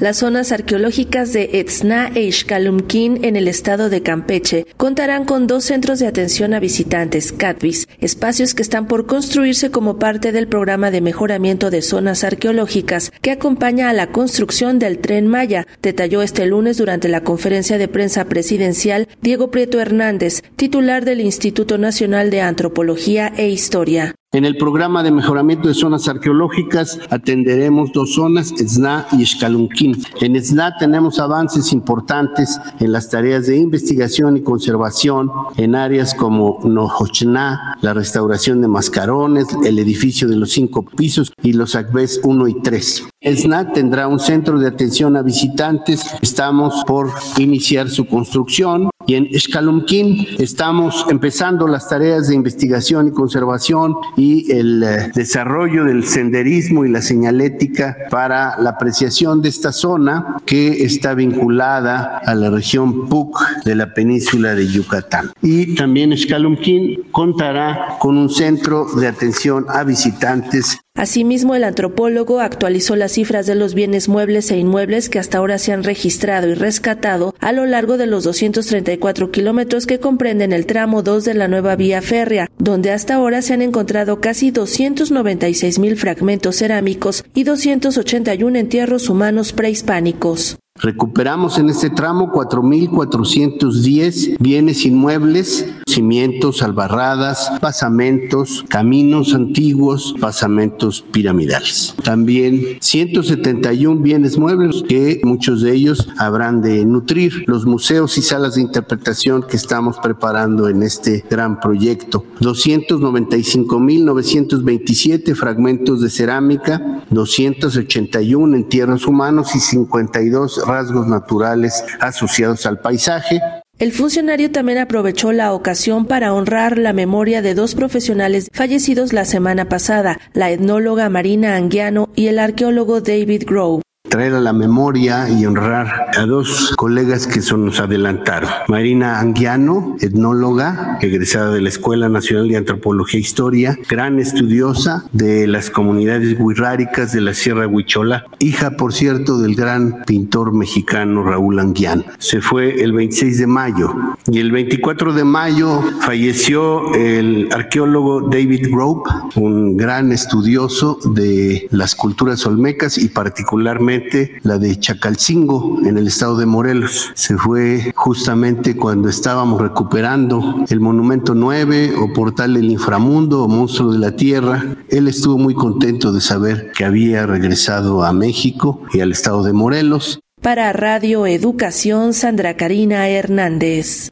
Las zonas arqueológicas de Etzna e Ixcalumquín en el estado de Campeche contarán con dos centros de atención a visitantes, CATVIS, espacios que están por construirse como parte del programa de mejoramiento de zonas arqueológicas que acompaña a la construcción del tren Maya, detalló este lunes durante la conferencia de prensa presidencial Diego Prieto Hernández, titular del Instituto Nacional de Antropología e Historia. En el programa de mejoramiento de zonas arqueológicas atenderemos dos zonas, Esna y Escalunquín. En Esna tenemos avances importantes en las tareas de investigación y conservación en áreas como Nojochná, la restauración de mascarones, el edificio de los cinco pisos y los ACBES 1 y 3. Esna tendrá un centro de atención a visitantes. Estamos por iniciar su construcción. Y en Escalumquín estamos empezando las tareas de investigación y conservación y el eh, desarrollo del senderismo y la señalética para la apreciación de esta zona que está vinculada a la región PUC de la península de Yucatán. Y también Escalumquín contará con un centro de atención a visitantes Asimismo, el antropólogo actualizó las cifras de los bienes muebles e inmuebles que hasta ahora se han registrado y rescatado a lo largo de los 234 kilómetros que comprenden el tramo 2 de la nueva vía férrea, donde hasta ahora se han encontrado casi 296 mil fragmentos cerámicos y 281 entierros humanos prehispánicos. Recuperamos en este tramo 4.410 bienes inmuebles, cimientos, albarradas, pasamentos, caminos antiguos, pasamentos piramidales. También 171 bienes muebles que muchos de ellos habrán de nutrir los museos y salas de interpretación que estamos preparando en este gran proyecto. 295.927 fragmentos de cerámica, 281 entierros humanos y 52 rasgos naturales asociados al paisaje. El funcionario también aprovechó la ocasión para honrar la memoria de dos profesionales fallecidos la semana pasada, la etnóloga Marina Anguiano y el arqueólogo David Grove traer a la memoria y honrar a dos colegas que son, nos adelantaron. Marina Anguiano, etnóloga, egresada de la Escuela Nacional de Antropología e Historia, gran estudiosa de las comunidades huirráricas de la Sierra Huichola, hija, por cierto, del gran pintor mexicano Raúl Anguiano. Se fue el 26 de mayo y el 24 de mayo falleció el arqueólogo David Grove, un gran estudioso de las culturas olmecas y particularmente la de Chacalcingo en el estado de Morelos. Se fue justamente cuando estábamos recuperando el Monumento 9 o Portal del Inframundo o Monstruo de la Tierra. Él estuvo muy contento de saber que había regresado a México y al estado de Morelos. Para Radio Educación, Sandra Karina Hernández.